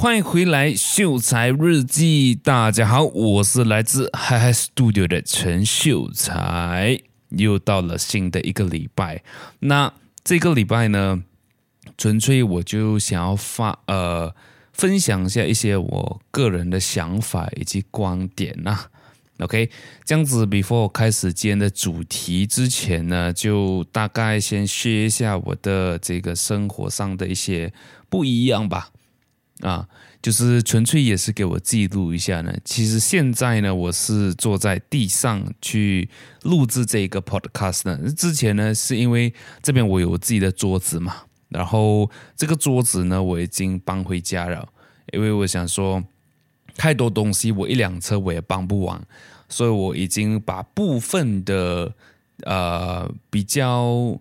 欢迎回来，秀才日记。大家好，我是来自嗨嗨 Studio 的陈秀才。又到了新的一个礼拜，那这个礼拜呢，纯粹我就想要发呃分享一下一些我个人的想法以及观点呐、OK，这样子，before 开始今天的主题之前呢，就大概先 share 一下我的这个生活上的一些不一样吧。啊，就是纯粹也是给我记录一下呢。其实现在呢，我是坐在地上去录制这个 podcast 呢。之前呢，是因为这边我有自己的桌子嘛，然后这个桌子呢，我已经搬回家了，因为我想说太多东西，我一辆车我也搬不完，所以我已经把部分的呃比较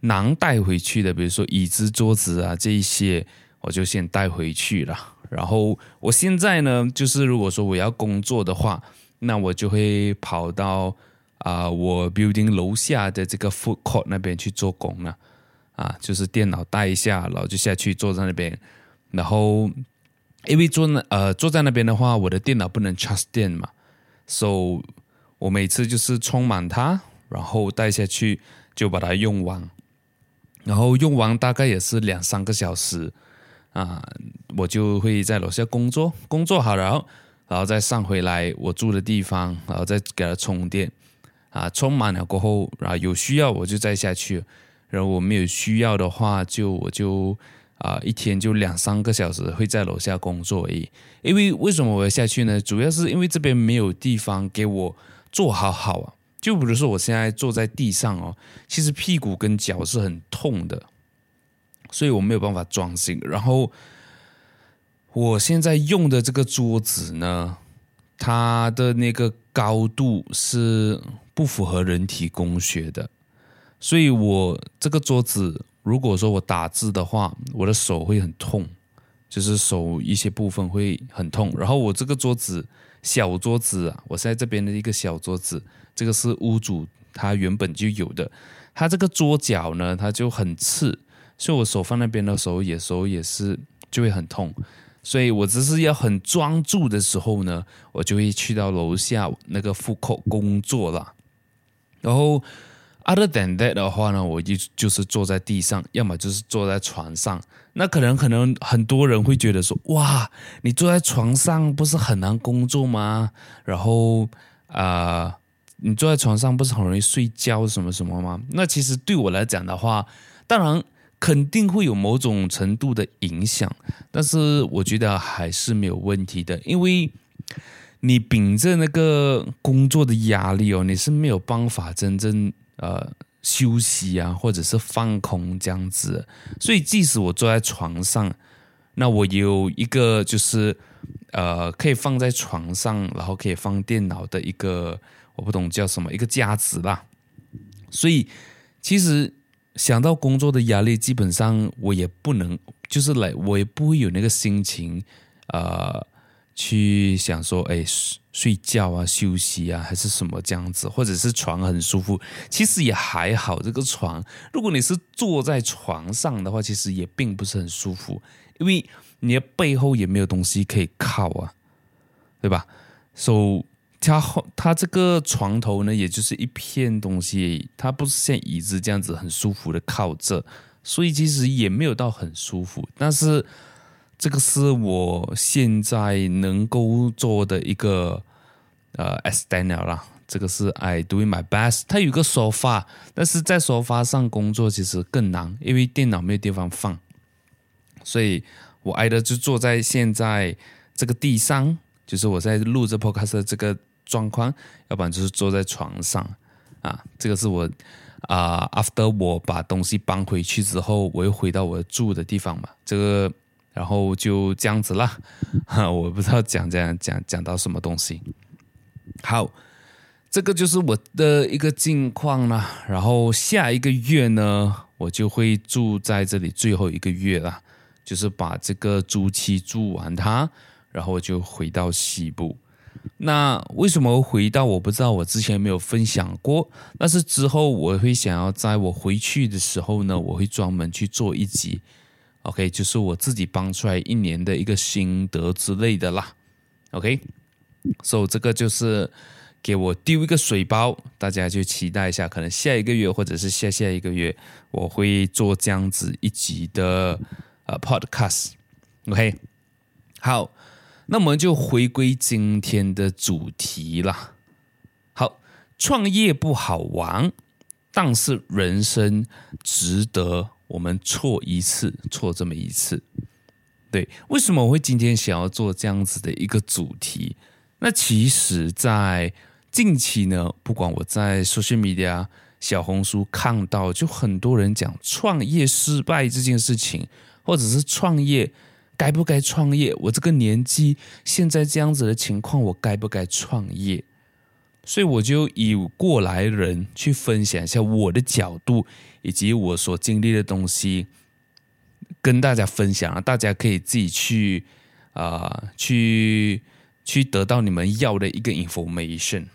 难带回去的，比如说椅子、桌子啊这一些。我就先带回去了。然后我现在呢，就是如果说我要工作的话，那我就会跑到啊、我 building 楼下的这个 food court 那边去做工了。啊，就是电脑带一下，然后就下去坐在那边。然后因为坐那呃坐在那边的话，我的电脑不能插电嘛，所以我每次就是充满它，然后带下去就把它用完。然后用完大概也是两三个小时。啊，我就会在楼下工作，工作好，然后，然后再上回来我住的地方，然后再给它充电，啊，充满了过后，然后有需要我就再下去，然后我没有需要的话，就我就啊一天就两三个小时会在楼下工作而已。因为为什么我要下去呢？主要是因为这边没有地方给我坐好好啊。就比如说我现在坐在地上哦，其实屁股跟脚是很痛的。所以我没有办法装新。然后我现在用的这个桌子呢，它的那个高度是不符合人体工学的。所以我这个桌子，如果说我打字的话，我的手会很痛，就是手一些部分会很痛。然后我这个桌子，小桌子啊，我现在这边的一个小桌子，这个是屋主他原本就有的，他这个桌脚呢，它就很刺。所以我手放那边的时候，有时候也是就会很痛，所以我只是要很专注的时候呢，我就会去到楼下那个 food court 工作了。然后 other than that 的话呢，我就就是坐在地上，要么就是坐在床上。那可能可能很多人会觉得说，哇，你坐在床上不是很难工作吗？然后啊、你坐在床上不是很容易睡觉什么什么吗？那其实对我来讲的话，当然。肯定会有某种程度的影响，但是我觉得还是没有问题的，因为你秉着那个工作的压力哦，你是没有办法真正呃休息啊，或者是放空这样子。所以即使我坐在床上，那我有一个就是呃可以放在床上，然后可以放电脑的一个我不懂叫什么一个架子啦。所以其实。想到工作的压力，基本上我也不能，就是来，我也不会有那个心情，呃，去想说，哎，睡觉啊，休息啊，还是什么这样子，或者是床很舒服，其实也还好。这个床，如果你是坐在床上的话，其实也并不是很舒服，因为你的背后也没有东西可以靠啊，对吧？So 它后，它这个床头呢，也就是一片东西，它不是像椅子这样子很舒服的靠着，所以其实也没有到很舒服。但是这个是我现在能够做的一个呃 external 啦，这个是 I doing my best。它有个沙发，但是在沙发上工作其实更难，因为电脑没有地方放，所以我挨着就坐在现在这个地上，就是我在录这 podcast 这个。状况，要不然就是坐在床上啊。这个是我啊，after 我把东西搬回去之后，我又回到我住的地方嘛。这个，然后就这样子啦。哈，我不知道讲讲讲讲到什么东西。好，这个就是我的一个近况啦。然后下一个月呢，我就会住在这里最后一个月了，就是把这个租期住完它，然后我就回到西部。那为什么回到？我不知道，我之前没有分享过。但是之后我会想要在我回去的时候呢，我会专门去做一集，OK，就是我自己帮出来一年的一个心得之类的啦。OK，so 这个就是给我丢一个水包，大家就期待一下，可能下一个月或者是下下一个月，我会做这样子一集的呃 Podcast。OK，好，那我们就回归今天的主题啦。好，创业不好玩，但是人生值得。我们错一次，错这么一次，对，为什么我会今天想要做这样子的一个主题？那其实，在近期呢，不管我在 social media、小红书看到，就很多人讲创业失败这件事情，或者是创业该不该创业？我这个年纪现在这样子的情况，我该不该创业？所以我就以过来人去分享一下我的角度，以及我所经历的东西，跟大家分享啊，大家可以自己去啊、去去得到你们要的一个 information。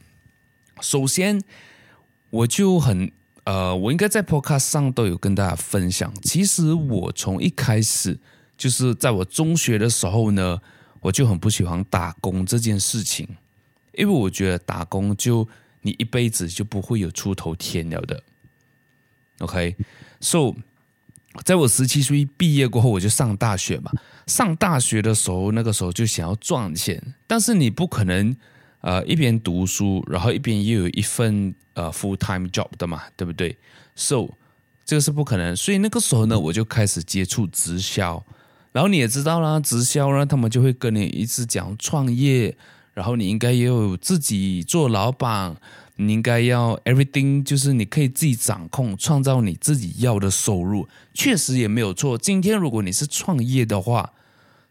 首先，我就很呃，我应该在 podcast 上都有跟大家分享。其实我从一开始就是在我中学的时候呢，我就很不喜欢打工这件事情。因为我觉得打工就你一辈子就不会有出头天了的。OK，so 在我十七岁毕业过后，我就上大学嘛。上大学的时候，那个时候就想要赚钱，但是你不可能呃一边读书，然后一边又有一份呃 full time job 的嘛，对不对？So 这个是不可能。所以那个时候呢，我就开始接触直销。然后你也知道啦，直销呢，他们就会跟你一直讲创业。然后你应该也有自己做老板，你应该要 everything，就是你可以自己掌控，创造你自己要的收入，确实也没有错。今天如果你是创业的话，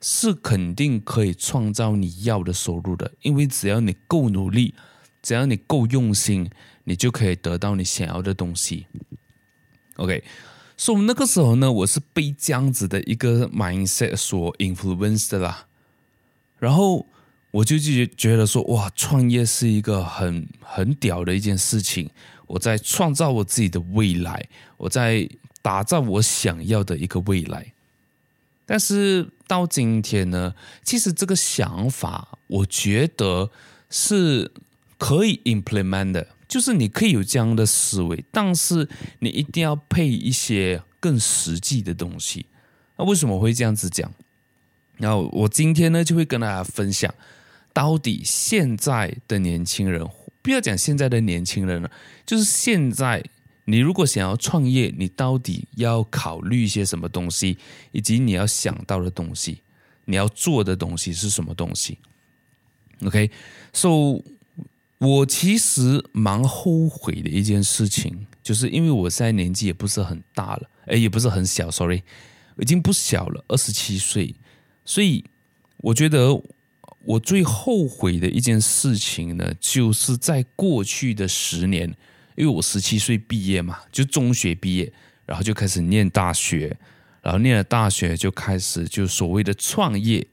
是肯定可以创造你要的收入的，因为只要你够努力，只要你够用心，你就可以得到你想要的东西。OK，所以那个时候呢，我是被这样子的一个 mindset 所 influenced 的啦，然后。我就觉觉得说，哇，创业是一个很很屌的一件事情。我在创造我自己的未来，我在打造我想要的一个未来。但是到今天呢，其实这个想法，我觉得是可以 implement 的，就是你可以有这样的思维，但是你一定要配一些更实际的东西。那为什么会这样子讲？然后我今天呢，就会跟大家分享。到底现在的年轻人，不要讲现在的年轻人了，就是现在，你如果想要创业，你到底要考虑一些什么东西，以及你要想到的东西，你要做的东西是什么东西？OK，so，我其实蛮后悔的一件事情，就是因为我现在年纪也不是很大了，哎，也不是很小，sorry，已经不小了，二十七岁，所以我觉得。我最后悔的一件事情呢，就是在过去的十年，因为我十七岁毕业嘛，就中学毕业，然后就开始念大学，然后念了大学就开始就所谓的创业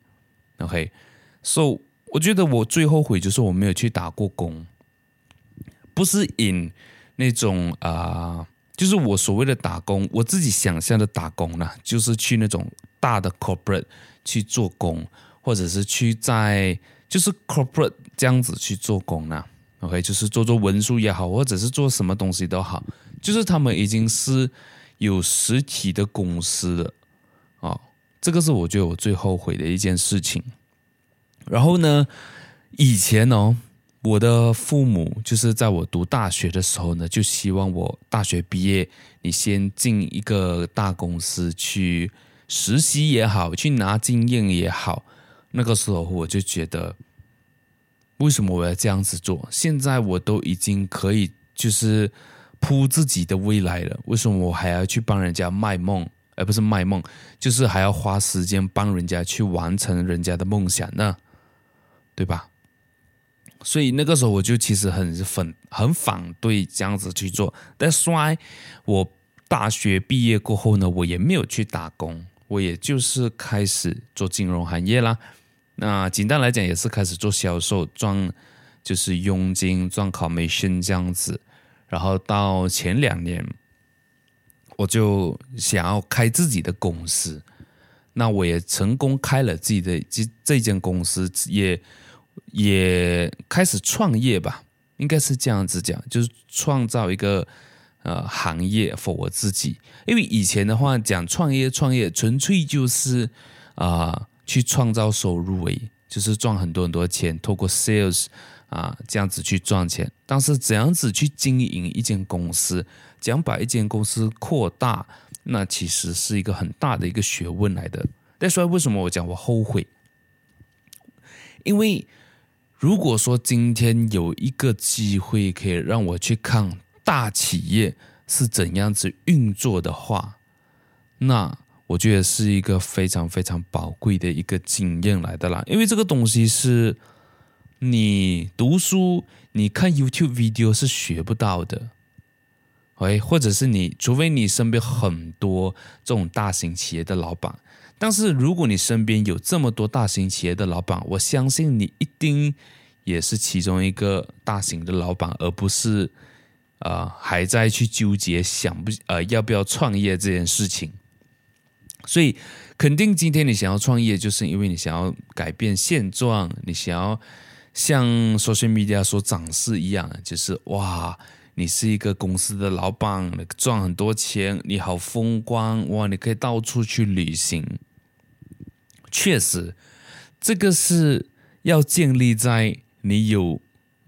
，OK，so 我觉得我最后悔就是我没有去打过工，不是 in 那种啊、就是我所谓的打工，我自己想象的打工呢，就是去那种大的 corporate 去做工。或者是去在就是 corporate 这样子去做工呢？OK，就是做做文书也好，或者是做什么东西都好，就是他们已经是有实体的公司了啊。这个是我觉得我最后悔的一件事情。然后呢，以前哦，我的父母就是在我读大学的时候呢，就希望我大学毕业，你先进一个大公司去实习也好，去拿经验也好。那个时候我就觉得，为什么我要这样子做？现在我都已经可以就是铺自己的未来了，为什么我还要去帮人家卖梦？而不是卖梦，就是还要花时间帮人家去完成人家的梦想呢？对吧？所以那个时候我就其实很反很反对这样子去做。但是我大学毕业过后呢，我也没有去打工，我也就是开始做金融行业啦。那简单来讲，也是开始做销售，赚就是佣金，赚 commission 这样子。然后到前两年，我就想要开自己的公司。那我也成功开了自己的这这间公司，也也开始创业吧，应该是这样子讲，就是创造一个呃行业 for 我自己。因为以前的话讲创业创业，纯粹就是啊、去创造收入而已，就是赚很多很多钱，透过 sales 啊这样子去赚钱。但是怎样子去经营一间公司，怎样把一间公司扩大？那其实是一个很大的一个学问来的。但是为什么我讲我后悔？因为如果说今天有一个机会可以让我去看大企业是怎样子运作的话，那我觉得是一个非常非常宝贵的一个经验来的啦。因为这个东西是你读书、你看 YouTube video 是学不到的。哎，或者是你，除非你身边很多这种大型企业的老板，但是如果你身边有这么多大型企业的老板，我相信你一定也是其中一个大型的老板，而不是呃还在去纠结想不呃要不要创业这件事情。所以，肯定今天你想要创业，就是因为你想要改变现状，你想要像 social media 所展示一样，就是哇。你是一个公司的老板，赚很多钱，你好风光哇！你可以到处去旅行。确实，这个是要建立在你有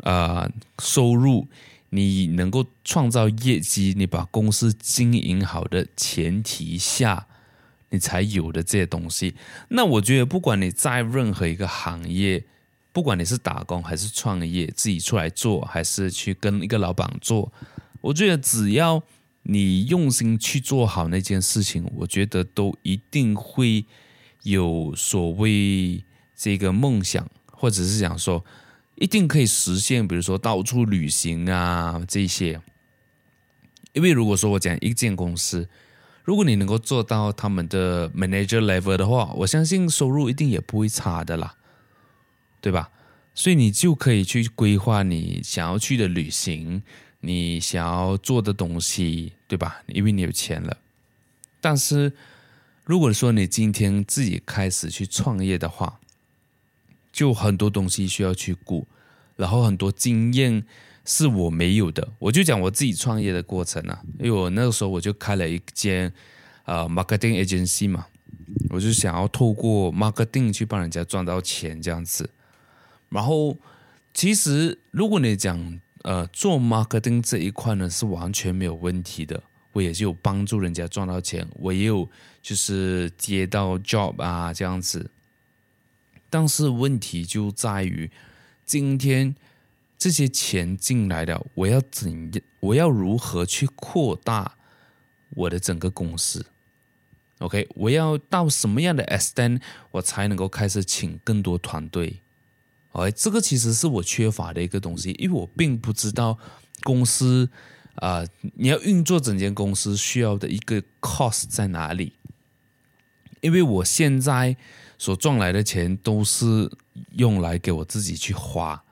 啊、收入，你能够创造业绩，你把公司经营好的前提下，你才有的这些东西。那我觉得，不管你在任何一个行业。不管你是打工还是创业，自己出来做还是去跟一个老板做，我觉得只要你用心去做好那件事情，我觉得都一定会有所谓这个梦想，或者是想说一定可以实现，比如说到处旅行啊这些。因为如果说我讲一间公司，如果你能够做到他们的 manager level 的话，我相信收入一定也不会差的啦。对吧？所以你就可以去规划你想要去的旅行，你想要做的东西，对吧？因为你有钱了。但是如果说你今天自己开始去创业的话，就很多东西需要去顾，然后很多经验是我没有的。我就讲我自己创业的过程啊，因为我那个时候我就开了一间呃 marketing agency 嘛，我就想要透过 marketing 去帮人家赚到钱这样子。然后，其实如果你讲呃做 marketing 这一块呢，是完全没有问题的。我也是有帮助人家赚到钱，我也有就是接到 job 啊这样子。但是问题就在于，今天这些钱进来了，我要怎样？我要如何去扩大我的整个公司？OK，我要到什么样的 extent，我才能够开始请更多团队？哎，这个其实是我缺乏的一个东西，因为我并不知道公司啊、你要运作整间公司需要的一个 cost 在哪里。因为我现在所赚来的钱都是用来给我自己去花，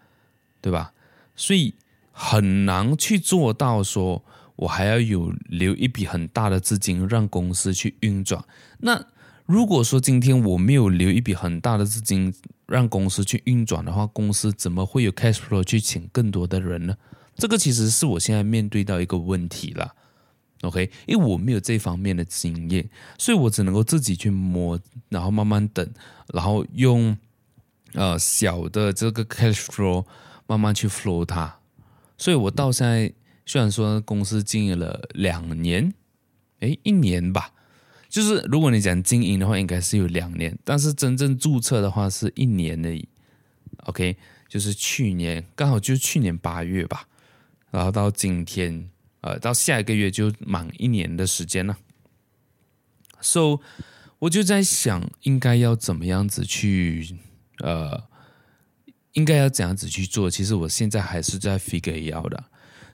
对吧？所以很难去做到说我还要有留一笔很大的资金让公司去运转。那如果说今天我没有留一笔很大的资金，让公司去运转的话，公司怎么会有 cash flow 去请更多的人呢？这个其实是我现在面对到一个问题了。OK，因为我没有这方面的经验，所以我只能够自己去摸，然后慢慢等，然后用呃小的这个 cash flow 慢慢去 flow 它。所以我到现在虽然说公司经营了两年，诶，一年吧。就是如果你讲经营的话，应该是有两年，但是真正注册的话是一年而已。OK，就是去年刚好就去年八月吧，然后到今天，呃，到下一个月就满一年的时间了。So，我就在想，应该要怎么样子去，呃，应该要怎样子去做？其实我现在还是在 figure out 的。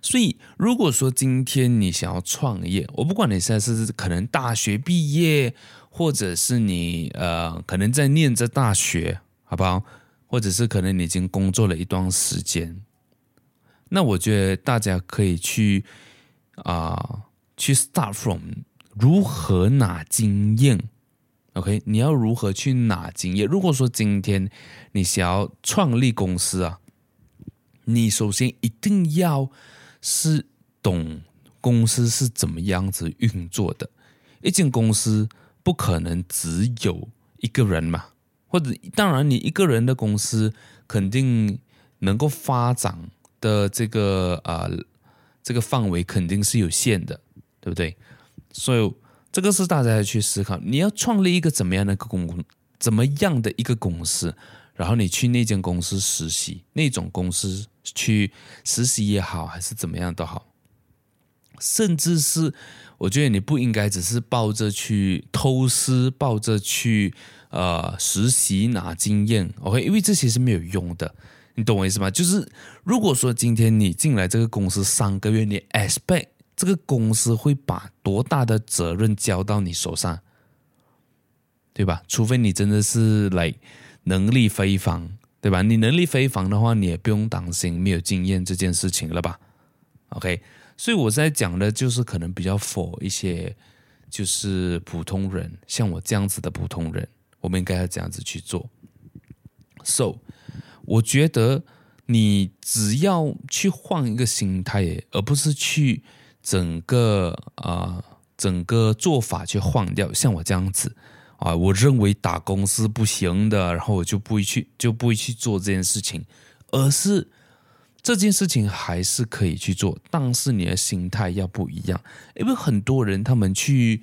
所以，如果说今天你想要创业，我不管你现在是可能大学毕业，或者是你呃可能在念着大学，好不好？或者是可能你已经工作了一段时间，那我觉得大家可以去啊、去 start from 如何拿经验 OK，你要如何去拿经验？如果说今天你想要创立公司啊，你首先一定要是懂公司是怎么样子运作的。一间公司不可能只有一个人嘛，或者当然你一个人的公司肯定能够发展的这个啊、这个范围肯定是有限的，对不对？所以。这个是大家要去思考，你要创立一个怎么样的一个公，怎么样的一个公司，然后你去那间公司实习，那种公司去实习也好，还是怎么样都好，甚至是我觉得你不应该只是抱着去偷师，抱着去呃实习拿经验，OK，因为这些是没有用的，你懂我意思吗？就是如果说今天你进来这个公司三个月，你 expect。这个公司会把多大的责任交到你手上，对吧？除非你真的是来能力非凡，对吧？你能力非凡的话，你也不用担心没有经验这件事情了吧？OK，所以我在讲的就是可能比较否一些就是普通人，像我这样子的普通人，我们应该要这样子去做。So，我觉得你只要去换一个心态，而不是去。整个啊、呃，整个做法去换掉，像我这样子啊，我认为打工是不行的，然后我就不会去，就不会去做这件事情，而是这件事情还是可以去做，但是你的心态要不一样，因为很多人他们去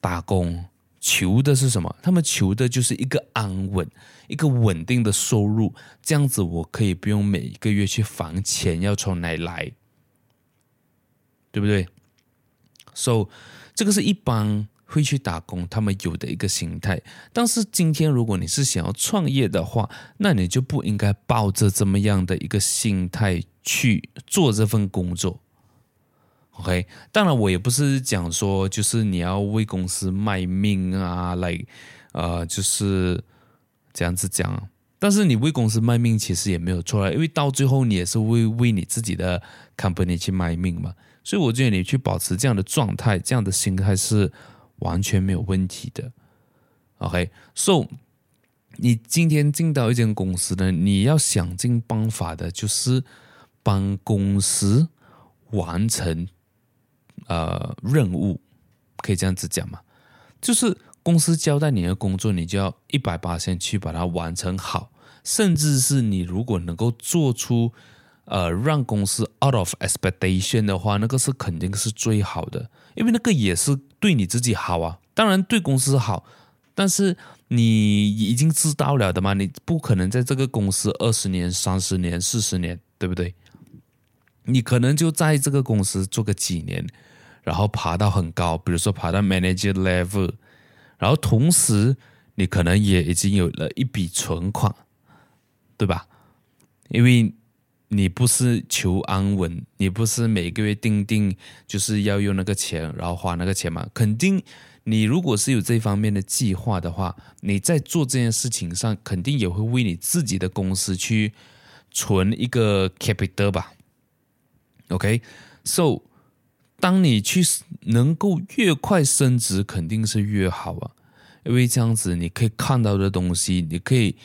打工求的是什么？他们求的就是一个安稳、一个稳定的收入，这样子我可以不用每一个月去还钱要从哪来。对不对？So，这个是一般会去打工他们有的一个心态。但是今天如果你是想要创业的话，那你就不应该抱着这么样的一个心态去做这份工作。OK，当然我也不是讲说就是你要为公司卖命啊，来呃，就是这样子讲。但是你为公司卖命其实也没有错啊，因为到最后你也是为为你自己的 company 去卖命嘛。所以我觉得你去保持这样的状态、这样的心态是完全没有问题的。OK，So，你今天进到一间公司呢，你要想尽办法的，就是帮公司完成呃任务，可以这样子讲吗？就是公司交代你的工作，你就要一百八先去把它完成好，甚至是你如果能够做出。呃，让公司 out of expectation 的话，那个是肯定是最好的，因为那个也是对你自己好啊。当然对公司好，但是你已经知道了的嘛，你不可能在这个公司二十年、三十年、四十年，对不对？你可能就在这个公司做个几年，然后爬到很高，比如说爬到 manager level，然后同时你可能也已经有了一笔存款，对吧？因为你不是求安稳，你不是每个月定定就是要用那个钱，然后花那个钱嘛？肯定，你如果是有这方面的计划的话，你在做这件事情上，肯定也会为你自己的公司去存一个 capital 吧？OK，so，当你去能够越快升职，肯定是越好啊，因为这样子你可以看到的东西，你可以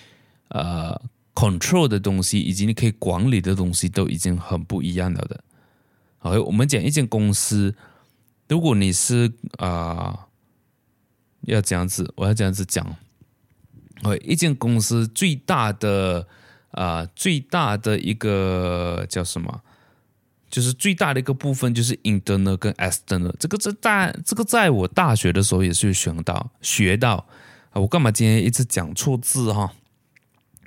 呃。Control 的东西以及你可以管理的东西都已经很不一样了的。好，我们讲一间公司，如果你是啊、要这样子，我要这样子讲。哦，一间公司最大的啊、最大的一个叫什么？就是最大的一个部分就是 internal 跟 external。这个在大，这个在我大学的时候也是学到学到啊。我干嘛今天一直讲错字哈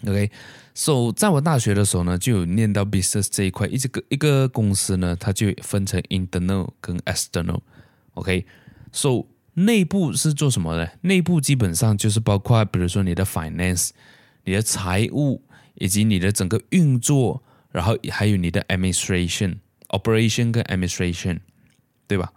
？OK。So，在我大学的时候呢，就有念到 business 这一块，一个一个公司呢，它就分成 internal 跟 external。OK，So，内部是做什么呢？内部基本上就是包括，比如说你的 finance、你的财务以及你的整个运作，然后还有你的 administration、operation 跟 administration，对吧？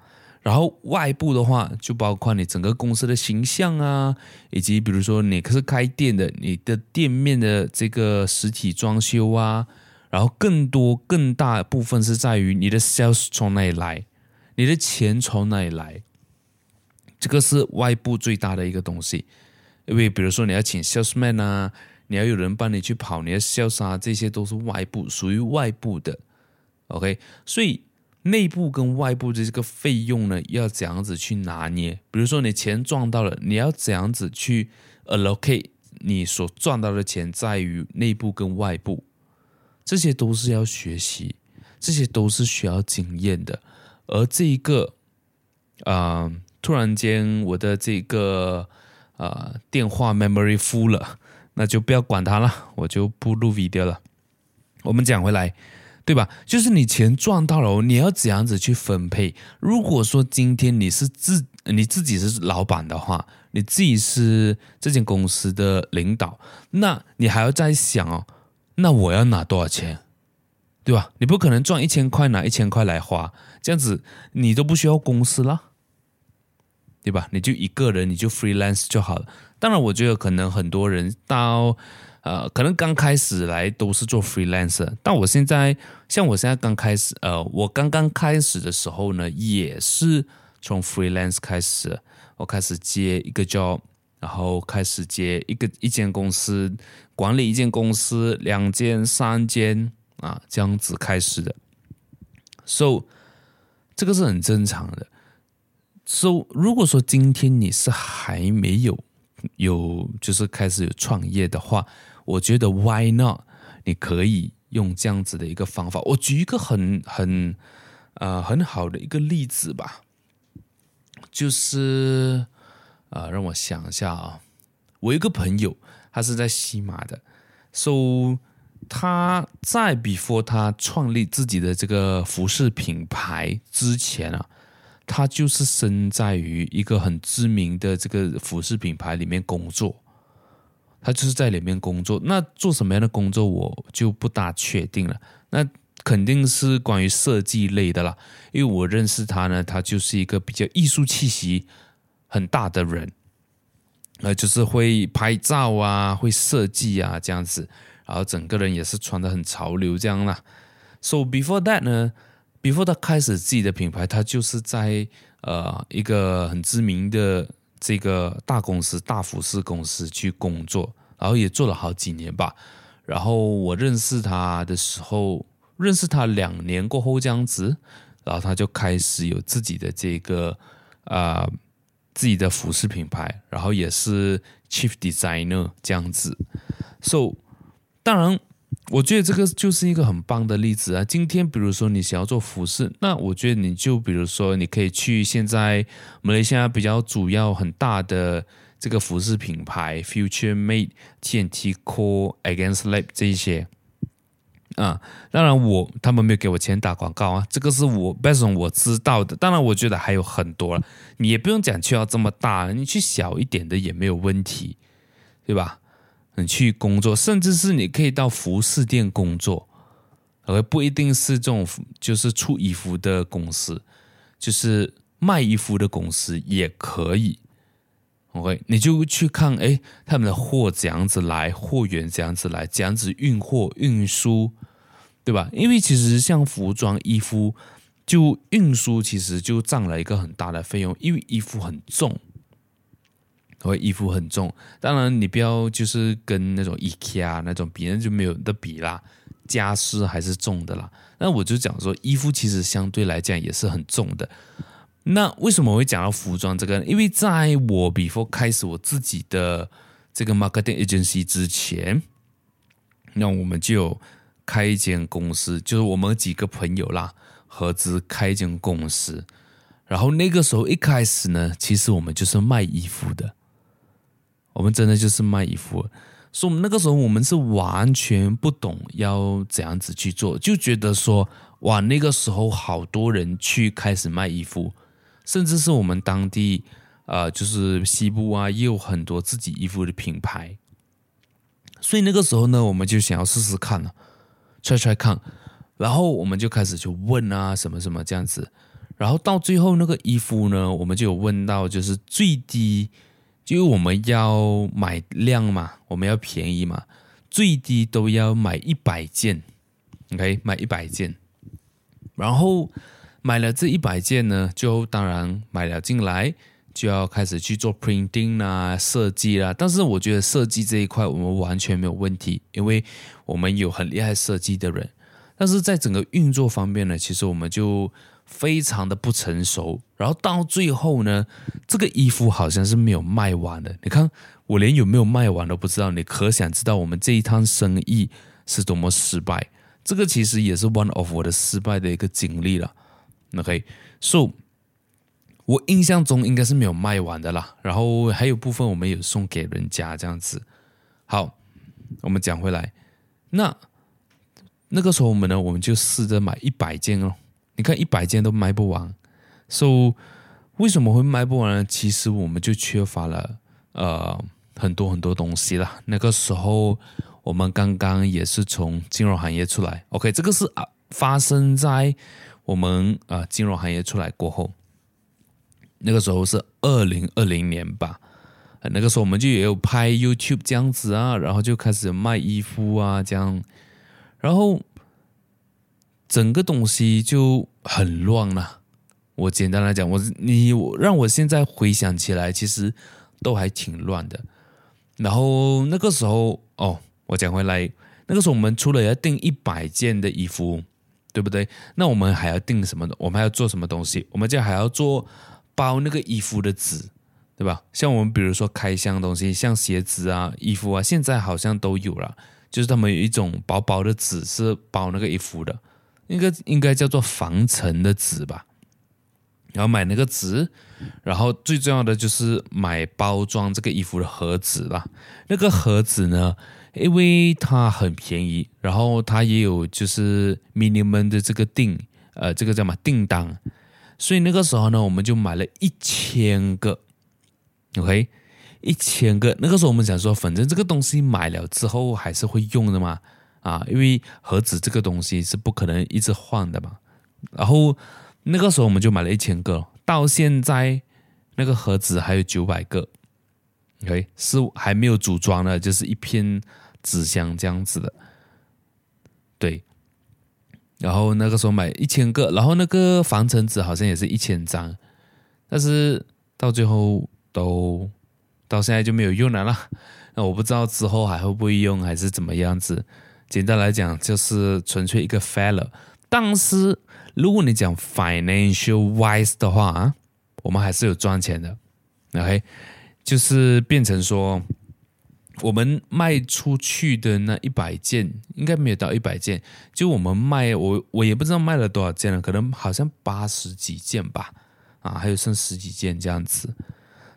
然后外部的话，就包括你整个公司的形象啊，以及比如说你是开店的，你的店面的这个实体装修啊，然后更多更大部分是在于你的 sales 从哪里来，你的钱从哪里来，这个是外部最大的一个东西。因为比如说你要请 salesman 啊，你要有人帮你去跑你的 sales 啊，这些都是外部，属于外部的。OK，所以内部跟外部的这个费用呢，要怎样子去拿捏？比如说你钱赚到了，你要怎样子去 allocate 你所赚到的钱，在于内部跟外部，这些都是要学习，这些都是需要经验的。而这一个，啊、突然间我的这个啊、呃、电话 memory full 了，那就不要管它了，我就不录 video 了。我们讲回来，对吧？就是你钱赚到了，你要怎样子去分配？如果说今天你是自你自己是老板的话，你自己是这间公司的领导，那你还要再想哦，那我要拿多少钱？对吧？你不可能赚一千块拿一千块来花，这样子你都不需要公司了，对吧？你就一个人，你就 freelance 就好了。当然，我觉得可能很多人到呃，可能刚开始来都是做 freelancer，但我现在像我现在刚开始，呃，我刚刚开始的时候呢，也是从 freelance 开始，我开始接一个 job，然后开始接一个一间公司，管理一间公司，两间、三间。啊，这样子开始的，so 这个是很正常的。so 如果说今天你是还没有有就是开始有创业的话，我觉得 why not？你可以用这样子的一个方法。我举一个很很呃很好的一个例子吧，就是啊、呃，让我想一下啊，我一个朋友他是在西马的，so。他在 before 他创立自己的这个服饰品牌之前啊，他就是身在于一个很知名的这个服饰品牌里面工作，他就是在里面工作。那做什么样的工作我就不大确定了。那肯定是关于设计类的啦，因为我认识他呢，他就是一个比较艺术气息很大的人，呃，就是会拍照啊，会设计啊，这样子。然后整个人也是穿得很潮流这样啦。So before that 呢，before 他开始自己的品牌，他就是在呃一个很知名的这个大公司、大服饰公司去工作，然后也做了好几年吧。然后我认识他的时候，认识他两年过后这样子，然后他就开始有自己的这个啊、自己的服饰品牌，然后也是 chief designer 这样子。So 当然，我觉得这个就是一个很棒的例子啊。今天，比如说你想要做服饰，那我觉得你就比如说，你可以去现在马来西亚比较主要很大的这个服饰品牌，Future Made、TNT Core、Against Lab 这一些啊。当然我，他们没有给我钱打广告啊，这个是我 based on 我知道的。当然，我觉得还有很多了，你也不用讲去要这么大，你去小一点的也没有问题，对吧？你去工作，甚至是你可以到服饰店工作，而不一定是这种就是出衣服的公司，就是卖衣服的公司也可以。OK，你就去看，哎，他们的货怎样子来，货源怎样子来，怎样子运货运输，对吧？因为其实像服装衣服，就运输其实就占了一个很大的费用，因为衣服很重。我衣服很重，当然你不要就是跟那种 IKEA 那种比，那就没有得比啦。家私还是重的啦。那我就讲说，衣服其实相对来讲也是很重的。那为什么我会讲到服装这个？因为在我 before 开始我自己的这个 marketing agency 之前，那我们就开一间公司，就是我们几个朋友啦，合资开一间公司。然后那个时候一开始呢，其实我们就是卖衣服的。我们真的就是卖衣服，所以那个时候我们是完全不懂要怎样子去做，就觉得说哇，那个时候好多人去开始卖衣服，甚至是我们当地呃，就是西部啊，也有很多自己衣服的品牌，所以那个时候呢，我们就想要试试看了，try try 看，然后我们就开始去问啊，什么什么这样子，然后到最后那个衣服呢，我们就有问到就是最低。就我们要买量嘛，我们要便宜嘛，最低都要买一百件，OK，买一百件，然后买了这一百件呢，就当然买了进来，就要开始去做 printing 啊、设计啦。但是我觉得设计这一块我们完全没有问题，因为我们有很厉害设计的人。但是在整个运作方面呢，其实我们就非常的不成熟。然后到最后呢，这个衣服好像是没有卖完的。你看，我连有没有卖完都不知道，你可想知道我们这一趟生意是多么失败。这个其实也是 one of 我的失败的一个经历了。OK，so。我印象中应该是没有卖完的啦，然后还有部分我们有送给人家这样子。好，我们讲回来，那那个时候我们呢，我们就试着买一百件哦。你看一百件都卖不完，so 为什么会卖不完呢？其实我们就缺乏了呃很多很多东西啦。那个时候我们刚刚也是从金融行业出来，OK，这个是啊发生在我们啊、金融行业出来过后。那个时候是二零二零年吧，那个时候我们就也有拍 YouTube 这样子啊，然后就开始卖衣服啊这样，然后整个东西就很乱了。我简单来讲，我你让我现在回想起来，其实都还挺乱的。然后那个时候哦，我讲回来，那个时候我们除了要订一百件的衣服，对不对？那我们还要订什么？我们还要做什么东西？我们就还要做。包那个衣服的纸，对吧？像我们比如说开箱东西，像鞋子啊、衣服啊，现在好像都有了。就是他们有一种薄薄的纸是包那个衣服的，应该应该叫做防尘的纸吧。然后买那个纸，然后最重要的就是买包装这个衣服的盒子啦。那个盒子呢，因为它很便宜，然后它也有就是 minimum 的这个订，呃，这个叫什么订单。所以那个时候呢，我们就买了一千个，OK，一千个。那个时候我们想说，反正这个东西买了之后还是会用的嘛，啊，因为盒子这个东西是不可能一直换的嘛。然后那个时候我们就买了一千个，到现在那个盒子还有九百个，OK，是还没有组装的，就是一片纸箱这样子的，对。然后那个时候买一千个，然后那个防尘纸好像也是一千张，但是到最后都到现在就没有用了啦。那我不知道之后还会不会用，还是怎么样子。简单来讲，就是纯粹一个 failure。但是如果你讲 financial wise 的话啊，我们还是有赚钱的。OK，就是变成说。我们卖出去的那一百件，应该没有到一百件。就我们卖，我我也不知道卖了多少件了，可能好像八十几件吧，啊，还有剩十几件这样子。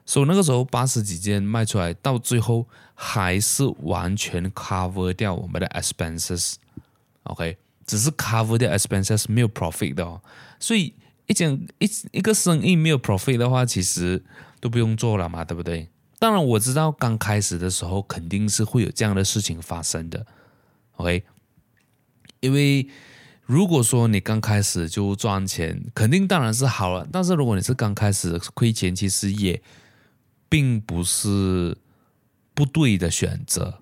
所以那个时候八十几件卖出来，到最后还是完全 cover 掉我们的 expenses，OK，只是 cover 掉 expenses 没有 profit 的哦。所以一件一一个生意没有 profit 的话，其实都不用做了嘛，对不对？当然我知道，刚开始的时候肯定是会有这样的事情发生的，OK？因为如果说你刚开始就赚钱，肯定当然是好了。但是如果你是刚开始亏钱，其实也并不是不对的选择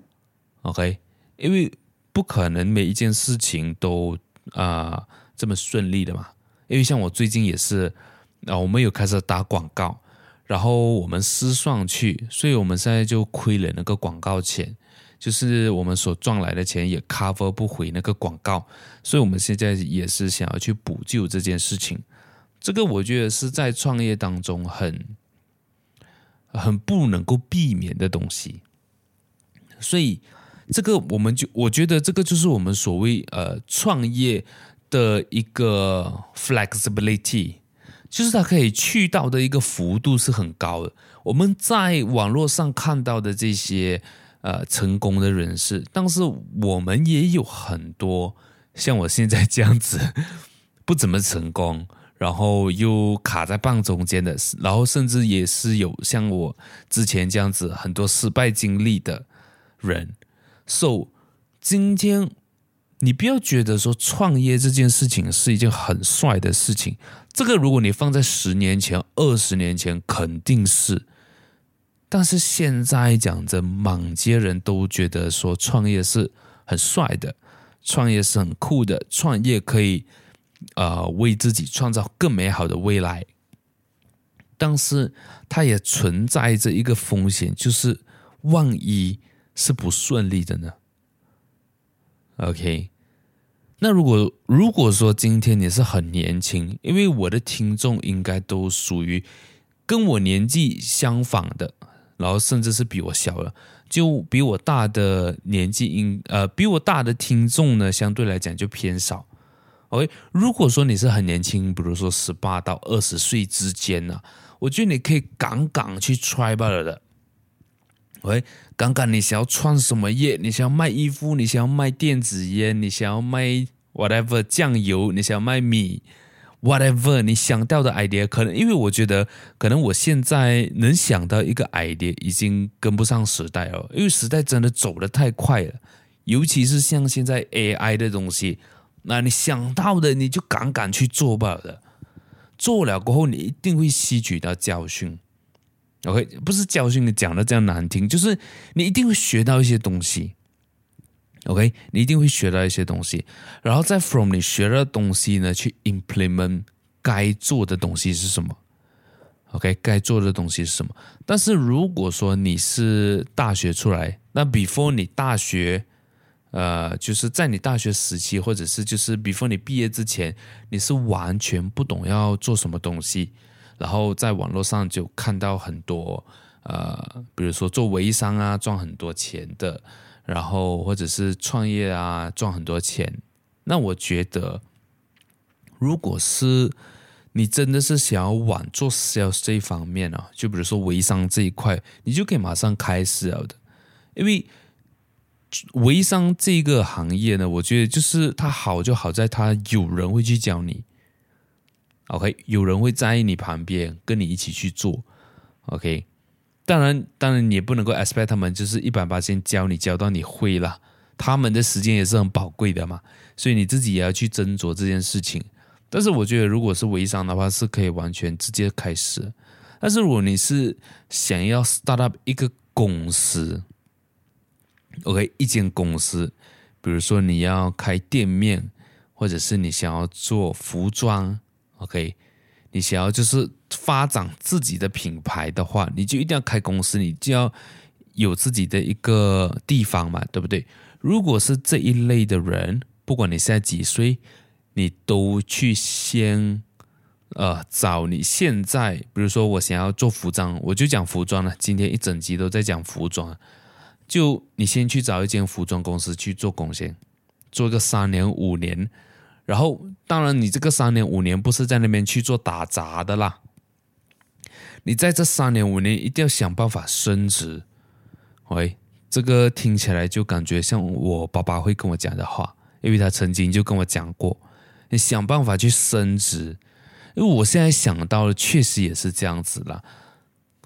，OK？因为不可能每一件事情都啊、这么顺利的嘛。因为像我最近也是啊、我们有开始打广告。然后我们失算去，所以我们现在就亏了那个广告钱，就是我们所赚来的钱也 cover 不回那个广告，所以我们现在也是想要去补救这件事情。这个我觉得是在创业当中很很不能够避免的东西，所以这个我们就我觉得这个就是我们所谓呃创业的一个 flexibility。就是它可以去到的一个幅度是很高的。我们在网络上看到的这些呃成功的人士，但是我们也有很多像我现在这样子不怎么成功，然后又卡在半中间的，然后甚至也是有像我之前这样子很多失败经历的人。So 今天。你不要觉得说创业这件事情是一件很帅的事情，这个如果你放在十年前、二十年前肯定是，但是现在讲着满街人都觉得说创业是很帅的，创业是很酷的，创业可以呃为自己创造更美好的未来。但是它也存在着一个风险，就是万一是不顺利的呢？OK，那如果如果说今天你是很年轻，因为我的听众应该都属于跟我年纪相仿的，然后甚至是比我小的，就比我大的年纪，应呃比我大的听众呢，相对来讲就偏少。OK，如果说你是很年轻，比如说十八到二十岁之间呢、啊，我觉得你可以刚刚去 try 罢了的。OK，刚刚你想要创什么业？你想要卖衣服？你想要卖电子烟？你想要卖 whatever 酱油？你想要卖米？whatever 你想到的 idea，可能因为我觉得，可能我现在能想到一个 idea 已经跟不上时代了，因为时代真的走得太快了，尤其是像现在 AI 的东西。那你想到的，你就敢敢去做吧的，做了过后，你一定会吸取到教训。OK，不是教训，你讲的这样难听，就是你一定会学到一些东西。OK，你一定会学到一些东西，然后再 from 你学到的东西呢，去 implement 该做的东西是什么？OK，该做的东西是什么？但是如果说你是大学出来，那 before 你大学。呃，就是在你大学时期，或者是就是 before 你毕业之前，你是完全不懂要做什么东西，然后在网络上就看到很多呃，比如说做微商啊赚很多钱的，然后或者是创业啊赚很多钱。那我觉得，如果是你真的是想要往做 sales 这一方面啊，就比如说微商这一块，你就可以马上开始了的，因为。微商这个行业呢，我觉得就是它好就好在它有人会去教你，OK，有人会在你旁边跟你一起去做，OK。当然，当然你也不能够 expect 他们就是一百八先教你教到你会了，他们的时间也是很宝贵的嘛，所以你自己也要去斟酌这件事情。但是我觉得，如果是微商的话，是可以完全直接开始。但是如果你是想要 start up 一个公司，OK，一间公司，比如说你要开店面，或者是你想要做服装，OK，你想要就是发展自己的品牌的话，你就一定要开公司，你就要有自己的一个地方嘛，对不对？如果是这一类的人，不管你现在几岁，你都去先呃找你现在，比如说我想要做服装，我就讲服装了，今天一整集都在讲服装。就你先去找一间服装公司去做贡献，做个三年五年，然后当然你这个三年五年不是在那边去做打杂的啦，你在这三年五年一定要想办法升职。喂，这个听起来就感觉像我爸爸会跟我讲的话，因为他曾经就跟我讲过，你想办法去升职。因为我现在想到的确实也是这样子啦。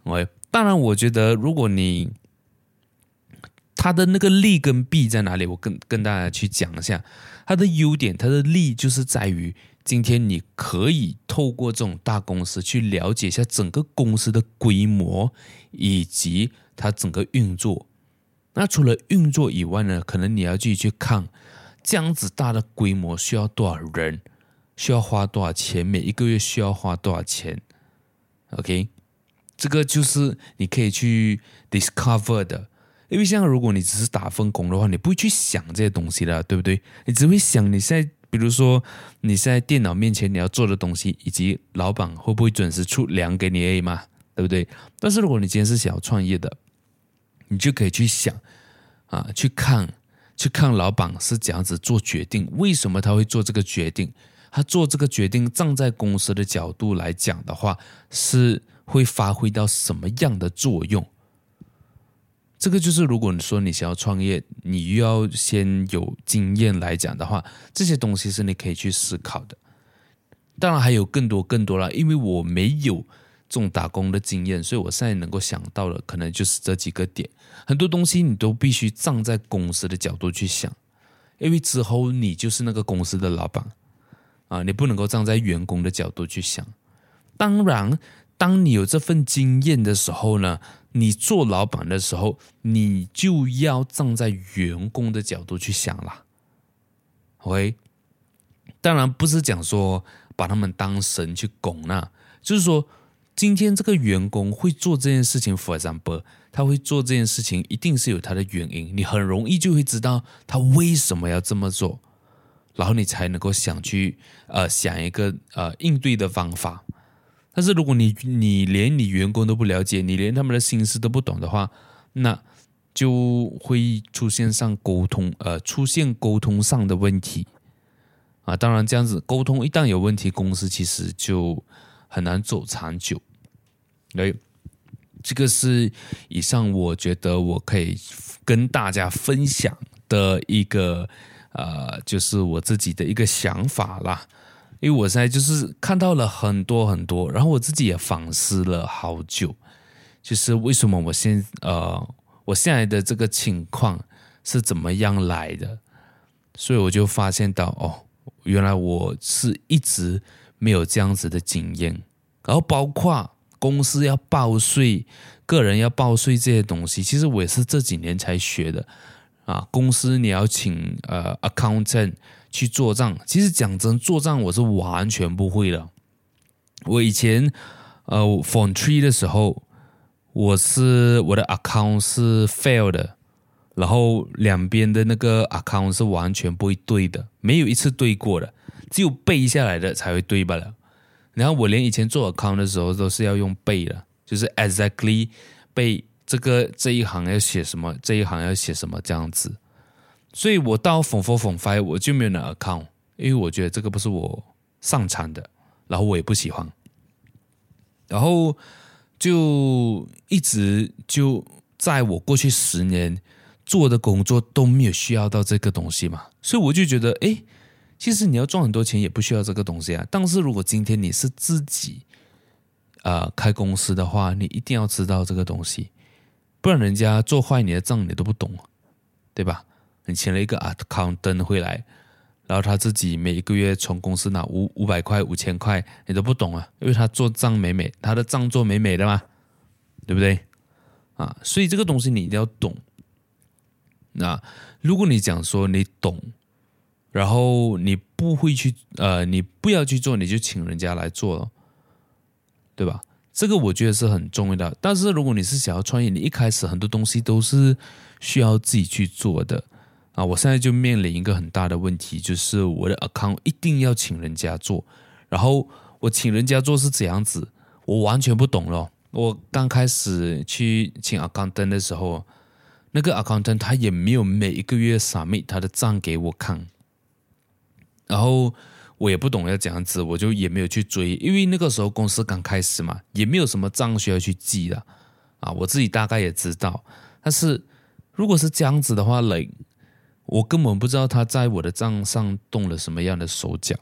喂，当然我觉得如果你它的那个利跟弊在哪里？我跟跟大家去讲一下。它的优点，它的利就是在于，今天你可以透过这种大公司去了解一下整个公司的规模以及它整个运作。那除了运作以外呢，可能你要继续去看这样子大的规模需要多少人，需要花多少钱，每一个月需要花多少钱。OK，这个就是你可以去 discover 的。因为像如果你只是打份工的话，你不会去想这些东西的，对不对？你只会想你现在，比如说你在电脑面前你要做的东西，以及老板会不会准时出粮给你而已嘛，对不对？但是如果你今天是想要创业的，你就可以去想啊，去看，去看老板是怎样子做决定，为什么他会做这个决定？他做这个决定，站在公司的角度来讲的话，是会发挥到什么样的作用？这个就是，如果你说你想要创业，你又要先有经验来讲的话，这些东西是你可以去思考的。当然还有更多更多了，因为我没有这种打工的经验，所以我现在能够想到的可能就是这几个点。很多东西你都必须站在公司的角度去想，因为之后你就是那个公司的老板啊，你不能够站在员工的角度去想。当然，当你有这份经验的时候呢，你做老板的时候，你就要站在员工的角度去想了。OK，当然不是讲说把他们当神去拱那，就是说今天这个员工会做这件事情，for example，他会做这件事情，一定是有他的原因。你很容易就会知道他为什么要这么做，然后你才能够想去呃想一个呃应对的方法。但是如果你你连你员工都不了解，你连他们的心思都不懂的话，那就会出现上沟通呃出现沟通上的问题啊。当然这样子沟通一旦有问题，公司其实就很难走长久。哎，这个是以上我觉得我可以跟大家分享的一个呃，就是我自己的一个想法啦。因为我现在就是看到了很多很多，然后我自己也反思了好久，就是为什么我现呃我现在的这个情况是怎么样来的，所以我就发现到哦，原来我是一直没有这样子的经验，然后包括。公司要报税，个人要报税这些东西，其实我也是这几年才学的啊。公司你要请呃 accountant 去做账，其实讲真，做账我是完全不会的。我以前呃 f o n Tree 的时候，我是我的 account 是 fail 的，然后两边的那个 account 是完全不会对的，没有一次对过的，只有背下来的才会对罢了。然后我连以前做 account 的时候都是要用背的，就是 exactly 背这个这一行要写什么，这一行要写什么这样子。所以我到 Form 4 Form 5我就没有拿 account，因为我觉得这个不是我擅长的，然后我也不喜欢。然后就一直就在我过去十年做的工作都没有需要到这个东西嘛，所以我就觉得哎。其实你要赚很多钱也不需要这个东西啊，但是如果今天你是自己，呃，开公司的话，你一定要知道这个东西，不然人家做坏你的账你都不懂，对吧？你请了一个 accountant 回来，然后他自己每一个月从公司拿五五百块、五千块，你都不懂啊，因为他做账美美，他的账做美美的嘛，对不对？啊，所以这个东西你一定要懂。那如果你讲说你懂。然后你不会去，呃，你不要去做，你就请人家来做，对吧？这个我觉得是很重要的。但是如果你是想要创业，你一开始很多东西都是需要自己去做的啊。我现在就面临一个很大的问题，就是我的 account 一定要请人家做，然后我请人家做是怎样子，我完全不懂了。我刚开始去请 accountant 的时候，那个 accountant 他也没有每一个月 submit 他的账给我看。然后我也不懂要怎样子，我就也没有去追，因为那个时候公司刚开始嘛，也没有什么账需要去记的啊。我自己大概也知道，但是如果是这样子的话，嘞，我根本不知道他在我的账上动了什么样的手脚，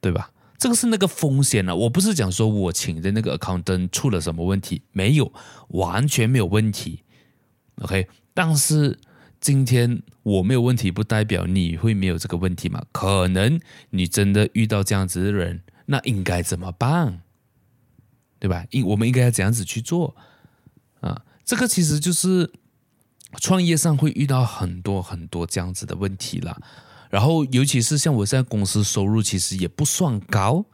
对吧？这个是那个风险呢、我不是讲说我请的那个 accountant 出了什么问题，没有，完全没有问题。OK，但是。今天我没有问题，不代表你会没有这个问题嘛？可能你真的遇到这样子的人，那应该怎么办？对吧？应我们应该要怎样子去做啊？这个其实就是创业上会遇到很多很多这样子的问题了。然后，尤其是像我现在公司收入其实也不算高。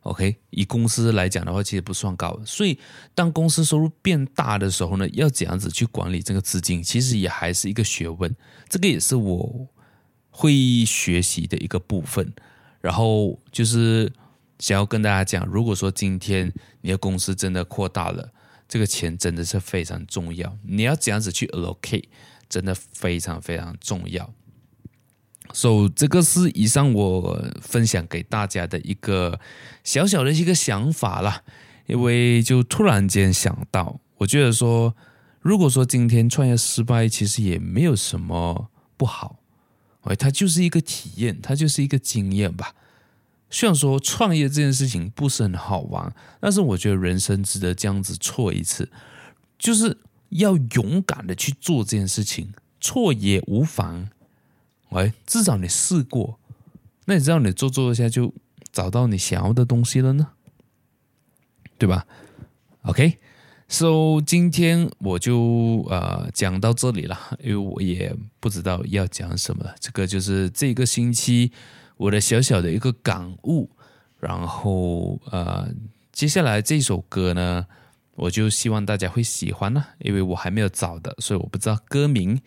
OK，以公司来讲的话，其实不算高，所以当公司收入变大的时候呢，要怎样子去管理这个资金，其实也还是一个学问。这个也是我会学习的一个部分。然后就是想要跟大家讲，如果说今天你的公司真的扩大了，这个钱真的是非常重要，你要怎样子去 allocate，真的非常非常重要。所以，这个是以上我分享给大家的一个小小的一个想法啦，因为就突然间想到，我觉得说，如果说今天创业失败，其实也没有什么不好，哎，它就是一个体验，它就是一个经验吧。虽然说创业这件事情不是很好玩，但是我觉得人生值得这样子错一次，就是要勇敢的去做这件事情，错也无妨。喂，至少你试过，那你知道你做做一下就找到你想要的东西了呢，对吧？OK，So 今天我就呃讲到这里了，因为我也不知道要讲什么，这个就是这个星期我的小小的一个感悟，然后呃接下来这首歌呢，我就希望大家会喜欢呢，因为我还没有找的，所以我不知道歌名。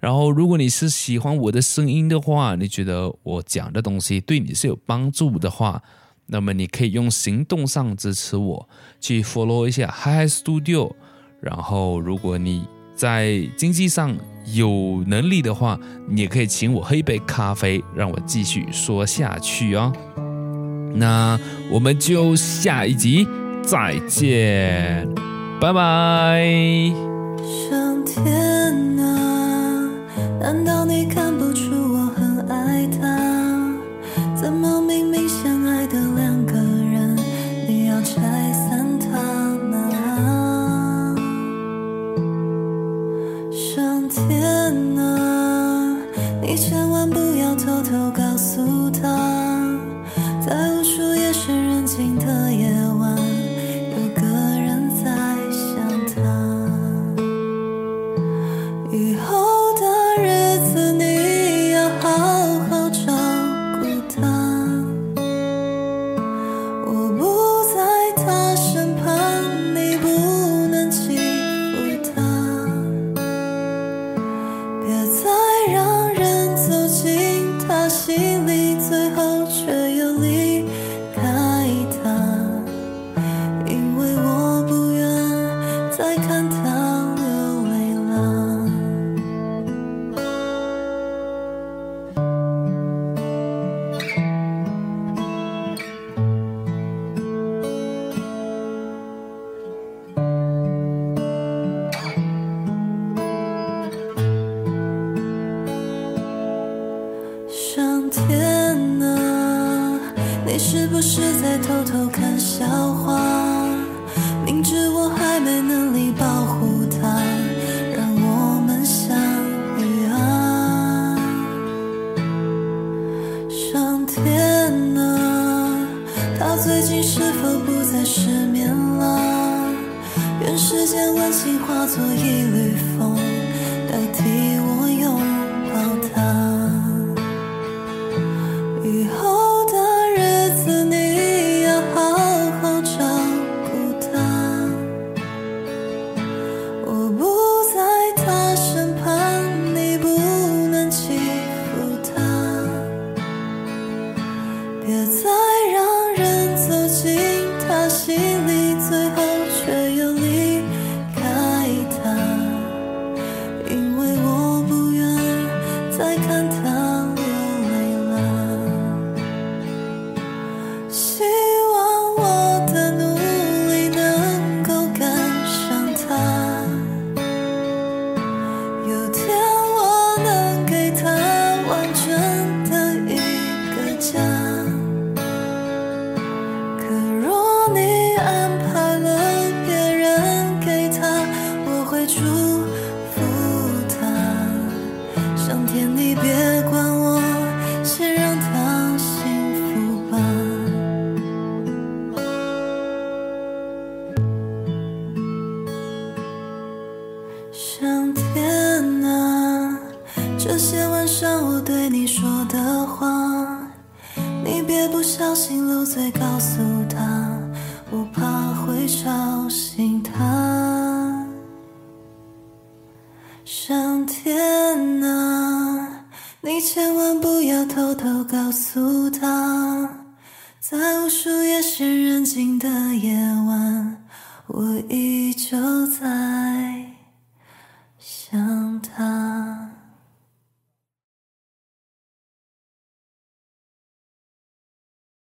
然后，如果你是喜欢我的声音的话，你觉得我讲的东西对你是有帮助的话，那么你可以用行动上支持我，去 follow 一下 Hi Studio。然后，如果你在经济上有能力的话，你也可以请我喝一杯咖啡，让我继续说下去哦。那我们就下一集再见，拜拜。上天啊，难道再看他。